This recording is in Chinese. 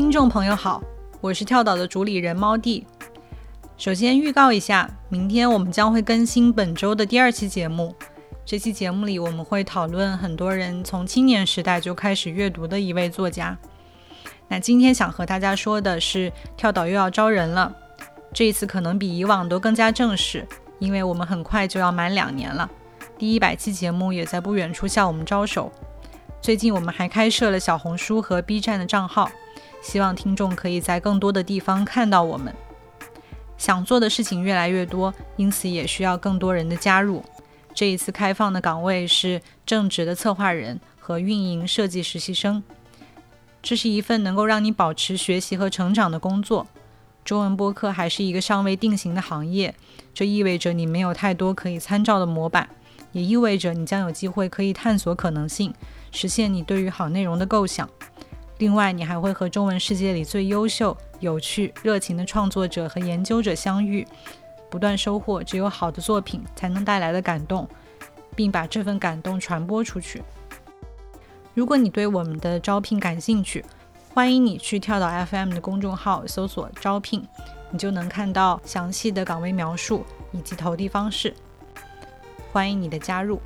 听众朋友好，我是跳岛的主理人猫弟。首先预告一下，明天我们将会更新本周的第二期节目。这期节目里，我们会讨论很多人从青年时代就开始阅读的一位作家。那今天想和大家说的是，跳岛又要招人了。这一次可能比以往都更加正式，因为我们很快就要满两年了。第一百期节目也在不远处向我们招手。最近我们还开设了小红书和 B 站的账号，希望听众可以在更多的地方看到我们。想做的事情越来越多，因此也需要更多人的加入。这一次开放的岗位是正职的策划人和运营设计实习生。这是一份能够让你保持学习和成长的工作。中文播客还是一个尚未定型的行业，这意味着你没有太多可以参照的模板，也意味着你将有机会可以探索可能性，实现你对于好内容的构想。另外，你还会和中文世界里最优秀、有趣、热情的创作者和研究者相遇，不断收获只有好的作品才能带来的感动，并把这份感动传播出去。如果你对我们的招聘感兴趣，欢迎你去跳岛 FM 的公众号搜索“招聘”，你就能看到详细的岗位描述以及投递方式。欢迎你的加入。